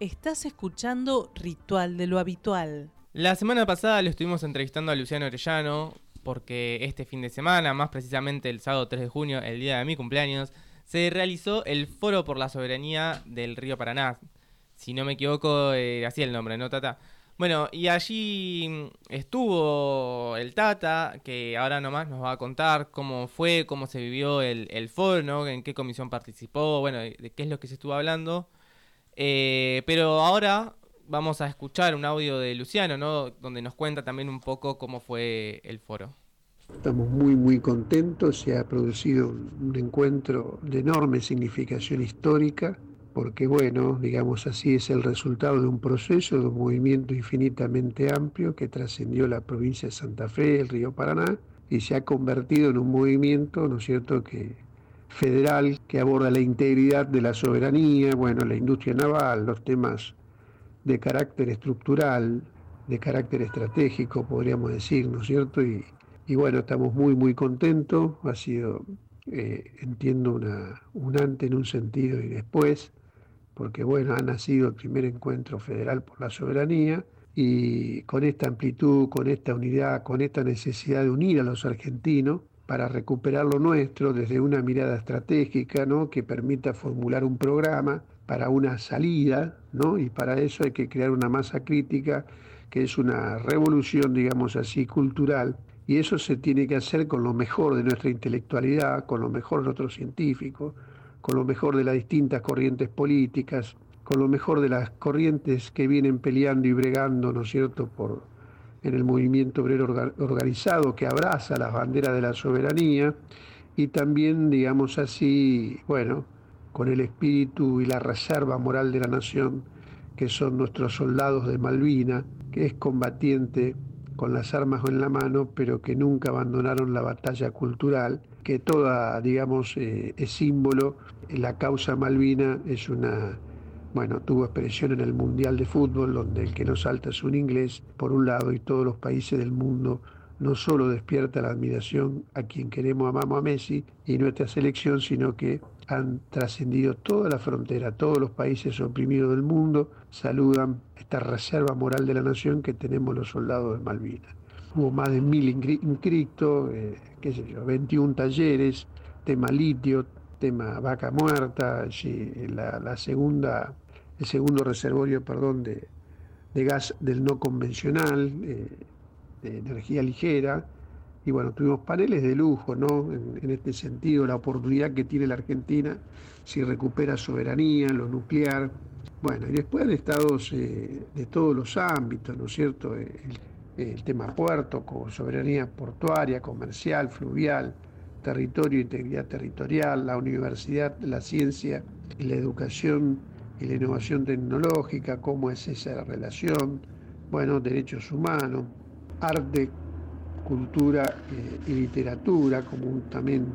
Estás escuchando Ritual de lo Habitual. La semana pasada lo estuvimos entrevistando a Luciano Orellano porque este fin de semana, más precisamente el sábado 3 de junio, el día de mi cumpleaños, se realizó el Foro por la Soberanía del Río Paraná. Si no me equivoco, eh, así el nombre, ¿no, Tata? Bueno, y allí estuvo el Tata, que ahora nomás nos va a contar cómo fue, cómo se vivió el, foro, ¿no? en qué comisión participó, bueno, de, qué es lo que se estuvo hablando. Eh, pero ahora vamos a escuchar un audio de Luciano, ¿no? donde nos cuenta también un poco cómo fue el foro. Estamos muy, muy contentos. Se ha producido un encuentro de enorme significación histórica porque bueno, digamos así, es el resultado de un proceso, de un movimiento infinitamente amplio que trascendió la provincia de Santa Fe, el río Paraná, y se ha convertido en un movimiento, ¿no es cierto?, que federal que aborda la integridad de la soberanía, bueno, la industria naval, los temas de carácter estructural, de carácter estratégico, podríamos decir, ¿no es cierto? Y, bueno, estamos muy, muy contentos, ha sido, eh, entiendo, una, un antes en un sentido y después, porque bueno, ha nacido el primer encuentro federal por la soberanía y con esta amplitud, con esta unidad, con esta necesidad de unir a los argentinos para recuperar lo nuestro desde una mirada estratégica ¿no? que permita formular un programa para una salida, ¿no? y para eso hay que crear una masa crítica que es una revolución, digamos así, cultural, y eso se tiene que hacer con lo mejor de nuestra intelectualidad, con lo mejor de nuestros científicos, con lo mejor de las distintas corrientes políticas, con lo mejor de las corrientes que vienen peleando y bregando, ¿no es cierto?, por, en el movimiento obrero organizado que abraza las banderas de la soberanía y también, digamos así, bueno, con el espíritu y la reserva moral de la nación, que son nuestros soldados de Malvina, que es combatiente con las armas en la mano, pero que nunca abandonaron la batalla cultural que toda, digamos, eh, es símbolo. La causa Malvina es una, bueno, tuvo expresión en el Mundial de Fútbol, donde el que no salta es un inglés, por un lado, y todos los países del mundo no solo despierta la admiración a quien queremos, amamos a Messi y nuestra selección, sino que han trascendido toda la frontera, todos los países oprimidos del mundo saludan esta reserva moral de la nación que tenemos los soldados de Malvinas. Hubo más de mil inscritos, eh, qué sé yo, 21 talleres, tema litio, tema vaca muerta, la, segunda, el segundo reservorio, perdón, de, gas del no convencional, eh, de energía ligera, y bueno, tuvimos paneles de lujo, ¿no? En, este sentido, la oportunidad que tiene la Argentina si recupera soberanía, lo nuclear. Bueno, y después han estados eh, de todos los ámbitos, ¿no es cierto? el tema puerto, con soberanía portuaria, comercial, fluvial, territorio, integridad territorial, la universidad, la ciencia la educación la innovación tecnológica, cómo es esa relación, bueno, derechos humanos, arte, cultura eh, y literatura, como también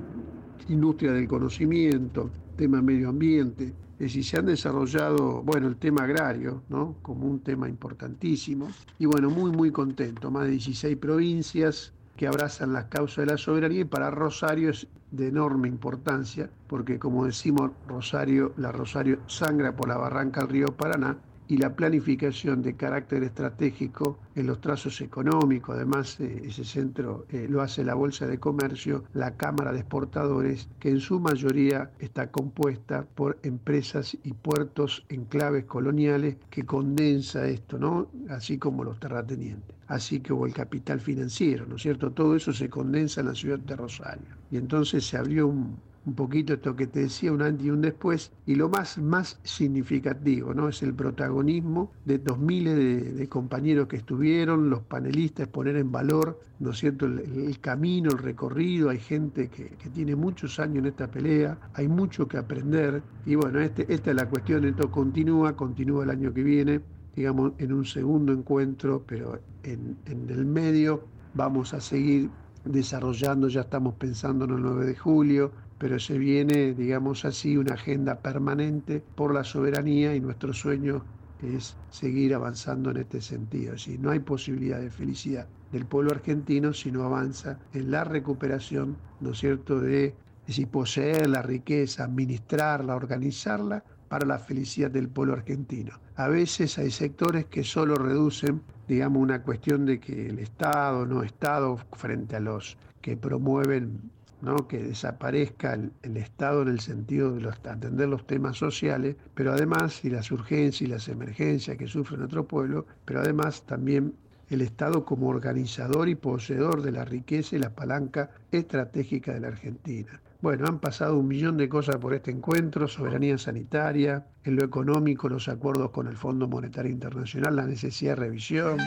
industria del conocimiento, tema medio ambiente, es decir, se han desarrollado, bueno, el tema agrario, ¿no? Como un tema importantísimo. Y bueno, muy, muy contento. Más de 16 provincias que abrazan las causas de la soberanía y para Rosario es de enorme importancia, porque como decimos, Rosario, la Rosario sangra por la barranca del río Paraná y la planificación de carácter estratégico en los trazos económicos. Además, eh, ese centro eh, lo hace la Bolsa de Comercio, la Cámara de Exportadores, que en su mayoría está compuesta por empresas y puertos en claves coloniales que condensa esto, ¿no? Así como los terratenientes. Así que hubo el capital financiero, ¿no es cierto? Todo eso se condensa en la ciudad de Rosario. Y entonces se abrió un, un poquito esto que te decía, un antes y un después, y lo más, más significativo, ¿no? Es el protagonismo de dos miles de, compañeros que estuvieron, los panelistas, poner en valor, ¿no es cierto?, el, camino, el recorrido, hay gente que, tiene muchos años en esta pelea, hay mucho que aprender, y bueno, este, esta es la cuestión, esto continúa, continúa el año que viene, digamos, en un segundo encuentro, pero en, en el medio vamos a seguir desarrollando, ya estamos pensando en el 9 de julio, pero se viene, digamos así, una agenda permanente por la soberanía y nuestro sueño es seguir avanzando en este sentido. Es no hay posibilidad de felicidad del pueblo argentino si no avanza en la recuperación, ¿no es cierto?, de, de poseer la riqueza, administrarla, organizarla para la felicidad del pueblo argentino. A veces hay sectores que solo reducen, digamos, una cuestión de que el Estado, no Estado, frente a los que promueven ¿no? que desaparezca el, Estado en el sentido de atender los temas sociales, pero además, y las urgencias y las emergencias que sufre nuestro pueblo, pero además también el Estado como organizador y poseedor de la riqueza y la palanca estratégica de la Argentina. Bueno, han pasado un millón de cosas por este encuentro, soberanía sanitaria, en lo económico, los acuerdos con el Fondo Monetario Internacional, la necesidad de revisión,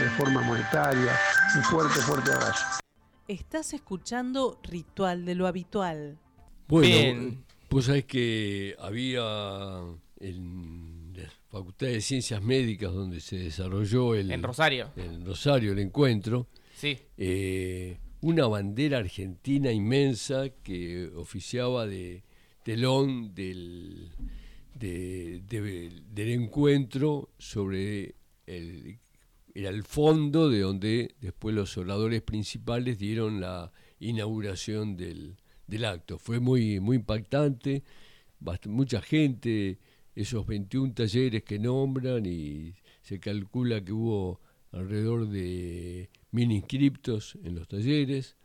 reforma monetaria. Un fuerte, fuerte abrazo. Estás escuchando Ritual de lo Habitual. Bueno, Bien. pues sabés que había en la Facultad de Ciencias Médicas donde se desarrolló el... En Rosario. En Rosario, el encuentro. Sí. Eh, una bandera argentina inmensa que oficiaba de telón del, de, de, del encuentro sobre el era el fondo de donde después los oradores principales dieron la inauguración del, del acto. Fue muy, muy impactante, mucha gente, esos 21 talleres que nombran y se calcula que hubo alrededor de mil inscriptos en los talleres,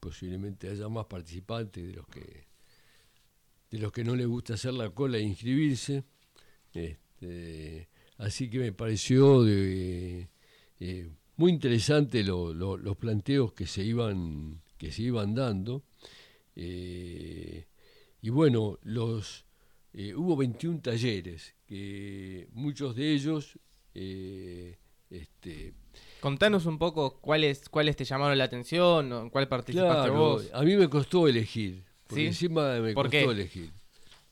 posiblemente haya más participantes de los que de los que no les gusta hacer la cola e inscribirse. Este, así que me pareció de, eh, muy interesante los planteos que se iban, que se iban dando. Eh, y bueno, los, eh, hubo 21 talleres, que muchos de ellos... este, Contanos un poco cuáles, cuáles te llamaron la atención, o cuál participaste vos. A mí me costó elegir, porque encima me costó elegir.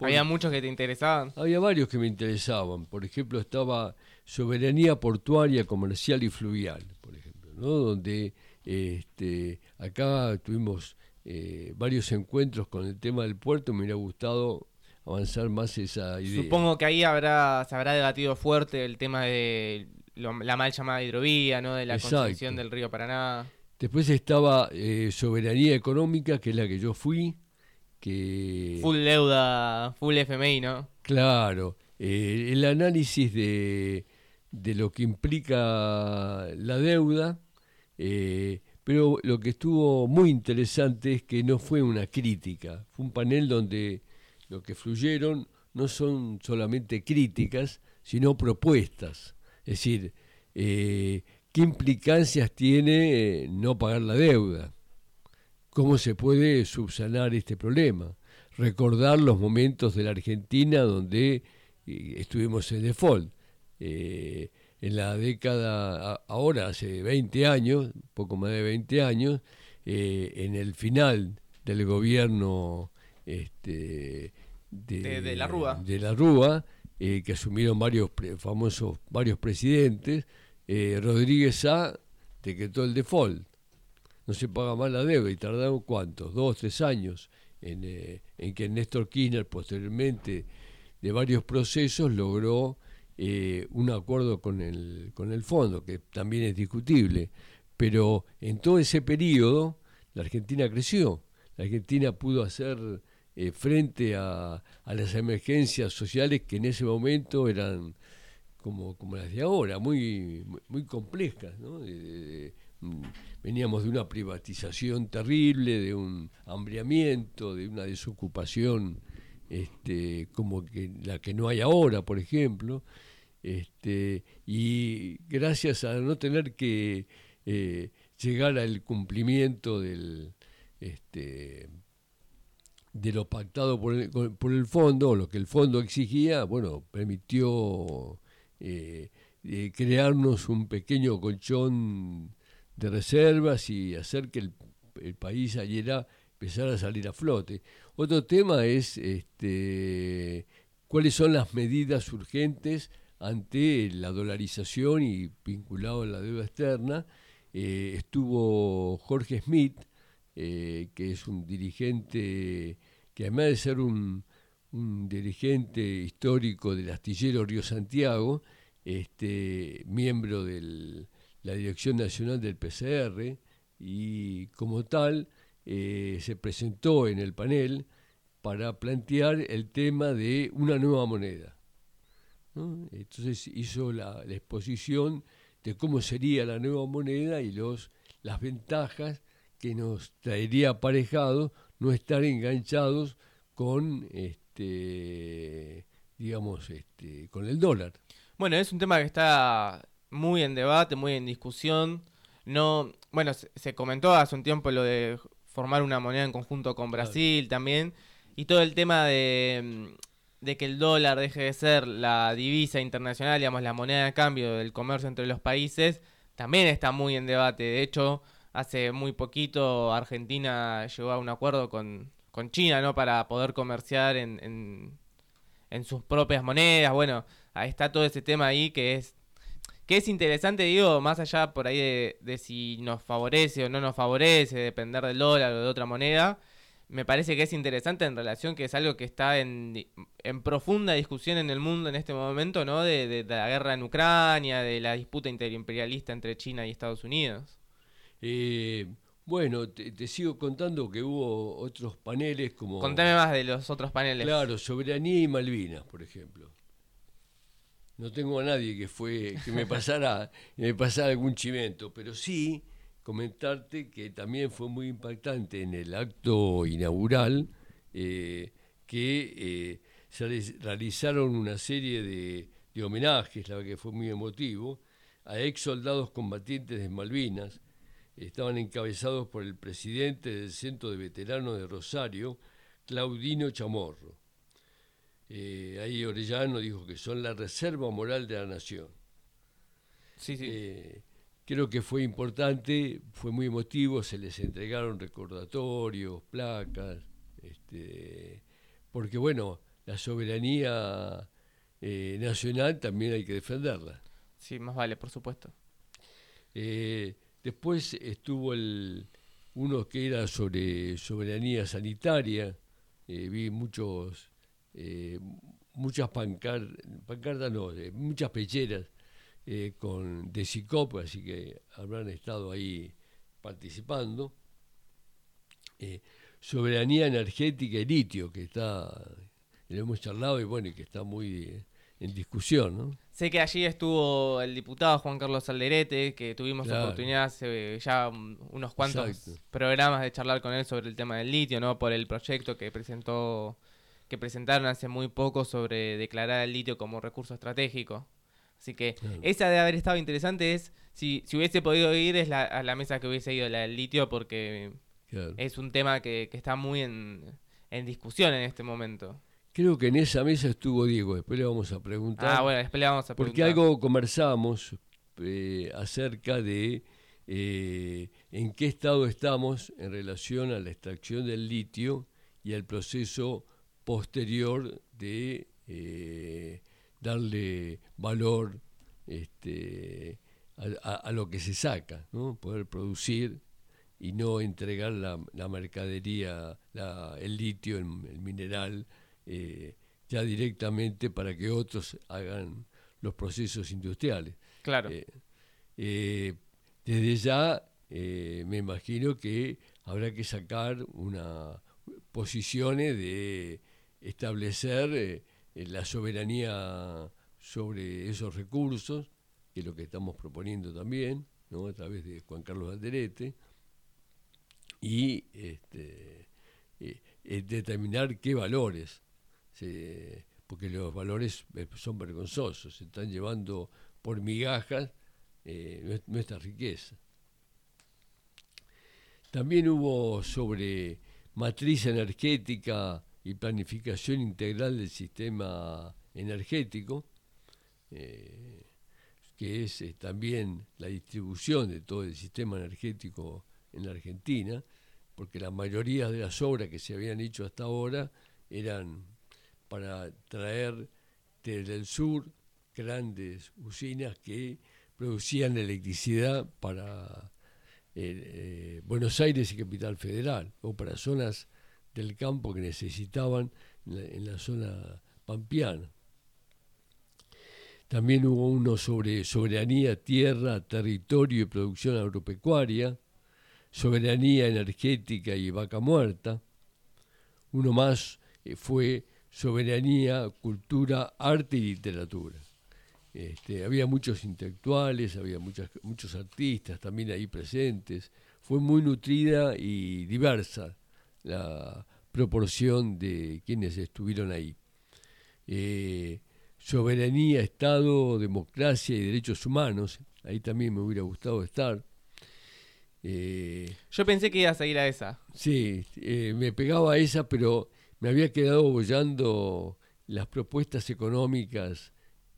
¿Había muchos que te interesaban? Había varios que me interesaban. Por ejemplo, estaba soberanía portuaria, comercial y fluvial, por ejemplo, ¿no? donde este, acá tuvimos eh, varios encuentros con el tema del puerto, me hubiera gustado avanzar más esa idea. Supongo que ahí habrá, se habrá debatido fuerte el tema de la mal llamada hidrovía, ¿no? de la construcción del río Paraná. Después estaba eh, soberanía económica, que es la que yo fui, que... Full deuda, full FMI, ¿no? Claro, eh, el análisis de de lo que implica la deuda, eh, pero lo que estuvo muy interesante es que no fue una crítica, fue un panel donde lo que fluyeron no son solamente críticas, sino propuestas. Es decir, eh, ¿qué implicancias tiene eh, no pagar la deuda? ¿Cómo se puede subsanar este problema? Recordar los momentos de la Argentina donde estuvimos en default eh, en la década, ahora hace 20 años, poco más de 20 años, eh, en el final del gobierno este, de, la Rúa, de la Rúa eh, que asumieron varios famosos varios presidentes, Rodríguez A decretó el default. No se paga más la deuda y tardaron cuántos, dos, tres años en, en que Néstor Kirchner posteriormente de varios procesos logró eh, un acuerdo con el, con el fondo, que también es discutible, pero en todo ese periodo la Argentina creció, la Argentina pudo hacer eh, frente a, las emergencias sociales que en ese momento eran como, como las de ahora, muy, muy, complejas. Mm, veníamos de una privatización terrible, de un hambriamiento, de una desocupación este, como que la que no hay ahora, por ejemplo, este, y gracias a no tener que eh, llegar al cumplimiento del, este, de lo pactado por el, por el fondo, lo que el fondo exigía, bueno, permitió eh, eh, crearnos un pequeño colchón de reservas y hacer que el, el país ayer empezara a salir a flote. Otro tema es este, cuáles son las medidas urgentes ante la dolarización y vinculado a la deuda externa. Eh, estuvo Jorge Smith, eh, que es un dirigente que además de ser un, dirigente histórico del astillero Río Santiago, este, miembro de la Dirección Nacional del PCR, y como tal eh, se presentó en el panel para plantear el tema de una nueva moneda. Entonces hizo la, exposición de cómo sería la nueva moneda y los, las ventajas que nos traería aparejado no estar enganchados con este digamos este con el dólar. Bueno, es un tema que está muy en debate, muy en discusión. No, bueno, se, comentó hace un tiempo lo de formar una moneda en conjunto con Brasil también y todo el tema de de que el dólar deje de ser la divisa internacional, digamos, la moneda de cambio del comercio entre los países, también está muy en debate. De hecho, hace muy poquito Argentina llegó a un acuerdo con, con China, ¿no? Para poder comerciar en, en, sus propias monedas. Bueno, ahí está todo ese tema ahí que es que es interesante, digo, más allá por ahí de, de si nos favorece o no nos favorece, depender del dólar o de otra moneda me parece que es interesante en relación que es algo que está en, en profunda discusión en el mundo en este momento, ¿no? De, la guerra en Ucrania, de la disputa interimperialista entre China y Estados Unidos. Eh, bueno, te, sigo contando que hubo otros paneles como... Contame más de los otros paneles. Claro, soberanía y Malvinas, por ejemplo. No tengo a nadie que fue que me pasara, me pasara algún chimento, pero sí comentarte que también fue muy impactante en el acto inaugural eh, que eh, se realizaron una serie de, homenajes, la que fue muy emotivo, a ex soldados combatientes de Malvinas. Estaban encabezados por el presidente del Centro de Veteranos de Rosario, Claudino Chamorro. Eh, ahí Orellano dijo que son la reserva moral de la nación. Sí, sí. Creo que fue importante, fue muy emotivo, se les entregaron recordatorios, placas, este, porque bueno, la soberanía eh, nacional también hay que defenderla. Sí, más vale, por supuesto. Eh, después estuvo el uno que era sobre soberanía sanitaria, eh, vi muchos, muchas pancartas, pancartas no, muchas pecheras eh, con de SICOP, así que habrán estado ahí participando. Eh, soberanía energética y litio, que está, lo hemos charlado y bueno, que está muy eh, en discusión, ¿no? Sé que allí estuvo el diputado Juan Carlos Alderete, que tuvimos la oportunidad hace ya unos cuantos programas de charlar con él sobre el tema del litio, ¿no? Por el proyecto que presentó que presentaron hace muy poco sobre declarar el litio como recurso estratégico. Así que esa de haber estado interesante es, si, si hubiese podido ir, es la, a la mesa que hubiese ido, la del litio, porque es un tema que, está muy en, discusión en este momento. Creo que en esa mesa estuvo Diego, después le vamos a preguntar. Ah, bueno, después le vamos a preguntar. Porque algo conversamos eh, acerca de eh, en qué estado estamos en relación a la extracción del litio y al proceso posterior de eh, darle valor este, a, lo que se saca, ¿no? poder producir y no entregar la, mercadería, el litio, el, mineral, eh, ya directamente para que otros hagan los procesos industriales. Claro. Eh, eh, desde ya me imagino que habrá que sacar una posiciones de establecer la soberanía sobre esos recursos, que es lo que estamos proponiendo también, ¿no? a través de Juan Carlos Alderete, y este, eh, eh, determinar qué valores, porque los valores eh, son vergonzosos, se están llevando por migajas nuestra riqueza. También hubo sobre matriz energética y planificación integral del sistema energético, eh, que es eh, también la distribución de todo el sistema energético en la Argentina, porque la mayoría de las obras que se habían hecho hasta ahora eran para traer desde el sur grandes usinas que producían electricidad para eh, Buenos Aires y Capital Federal, o para zonas del campo que necesitaban en la, zona pampeana. También hubo uno sobre soberanía, tierra, territorio y producción agropecuaria, soberanía energética y vaca muerta. Uno más eh, fue soberanía, cultura, arte y literatura. Este, había muchos intelectuales, había muchos artistas también ahí presentes. Fue muy nutrida y diversa la proporción de quienes estuvieron ahí. Eh, soberanía, Estado, democracia y derechos humanos, ahí también me hubiera gustado estar. Eh, Yo pensé que ibas a ir a esa. Sí, eh, me pegaba a esa, pero me había quedado bollando las propuestas económicas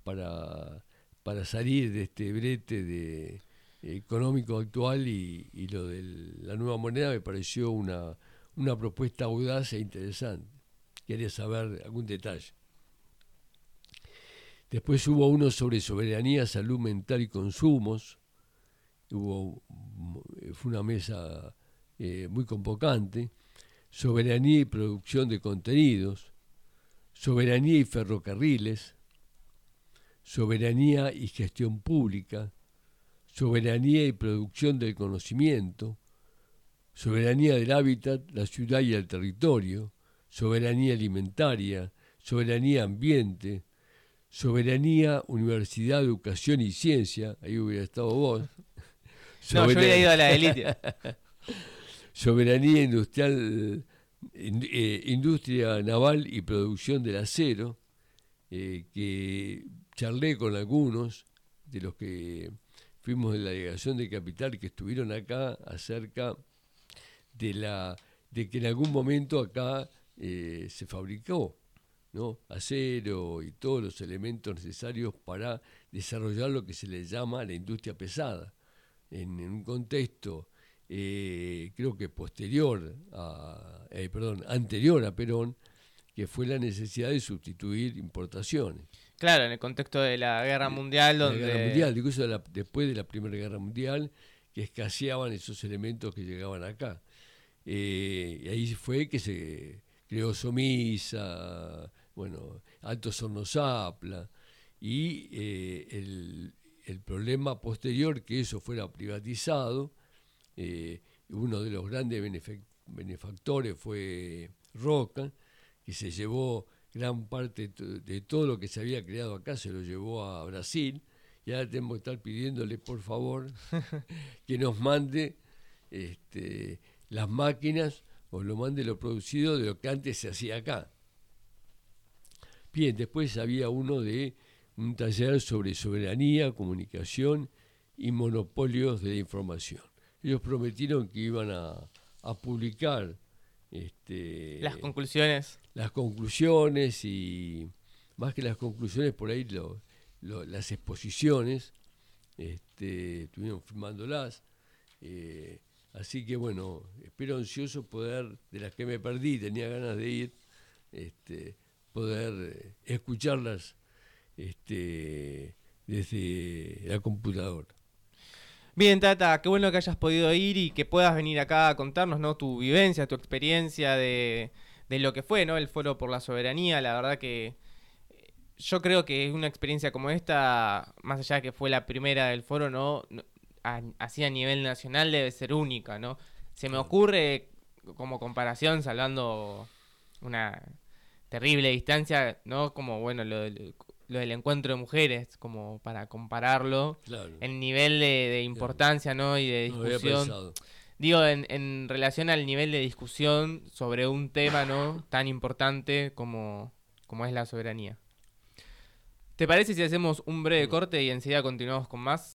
para, para salir de este brete de, económico actual y, lo de la nueva moneda me pareció una, una propuesta audaz e interesante. Quería saber algún detalle. Después hubo uno sobre soberanía, salud mental y consumos. Hubo, fue una mesa eh, muy convocante. Soberanía y producción de contenidos. Soberanía y ferrocarriles. Soberanía y gestión pública. Soberanía y producción del conocimiento. Soberanía del hábitat, la ciudad y el territorio. Soberanía alimentaria. Soberanía ambiente Soberanía, Universidad, Educación y Ciencia, ahí hubiera estado vos. no, yo hubiera ido a la élite. Soberanía industrial, eh, industria naval y producción del acero, eh, que charlé con algunos de los que fuimos de la delegación de capital que estuvieron acá acerca de la de que en algún momento acá eh, se fabricó ¿no? acero y todos los elementos necesarios para desarrollar lo que se le llama la industria pesada. En, un contexto, eh, creo que posterior a, eh, perdón, anterior a Perón, que fue la necesidad de sustituir importaciones. Claro, en el contexto de la Guerra Mundial, donde... La Guerra Mundial, incluso después de la Primera Guerra Mundial, que escaseaban esos elementos que llegaban acá. Eh, y ahí fue que se creó Somisa, bueno, Alto Sornosapla, y eh, el, problema posterior que eso fuera privatizado, eh, uno de los grandes benefactores fue Roca, que se llevó gran parte de todo lo que se había creado acá, se lo llevó a Brasil, y ahora tenemos que estar pidiéndole por favor que nos mande este, las máquinas o lo mande lo producido de lo que antes se hacía acá. Bien, después había uno de un taller sobre soberanía, comunicación y monopolios de la información. Ellos prometieron que iban a, publicar este, las conclusiones. Las conclusiones y más que las conclusiones, por ahí las exposiciones, este, estuvieron firmándolas. Eh, así que bueno, espero ansioso poder, de las que me perdí, tenía ganas de ir, este, poder eh, escucharlas este, desde la computadora. Bien, Tata, qué bueno que hayas podido ir y que puedas venir acá a contarnos ¿no? tu vivencia, tu experiencia de, lo que fue ¿no? el Foro por la Soberanía. La verdad que eh, yo creo que una experiencia como esta, más allá de que fue la primera del foro, ¿no? Así a nivel nacional debe ser única, ¿no? Se me ocurre como comparación, salvando una terrible distancia, ¿no? Como, bueno, lo, lo del encuentro de mujeres, como para compararlo. El nivel de, importancia, ¿no? Y de discusión. Digo, en, en relación al nivel de discusión sobre un tema, ¿no? Tan importante como, como es la soberanía. ¿Te parece si hacemos un breve corte y enseguida continuamos con más?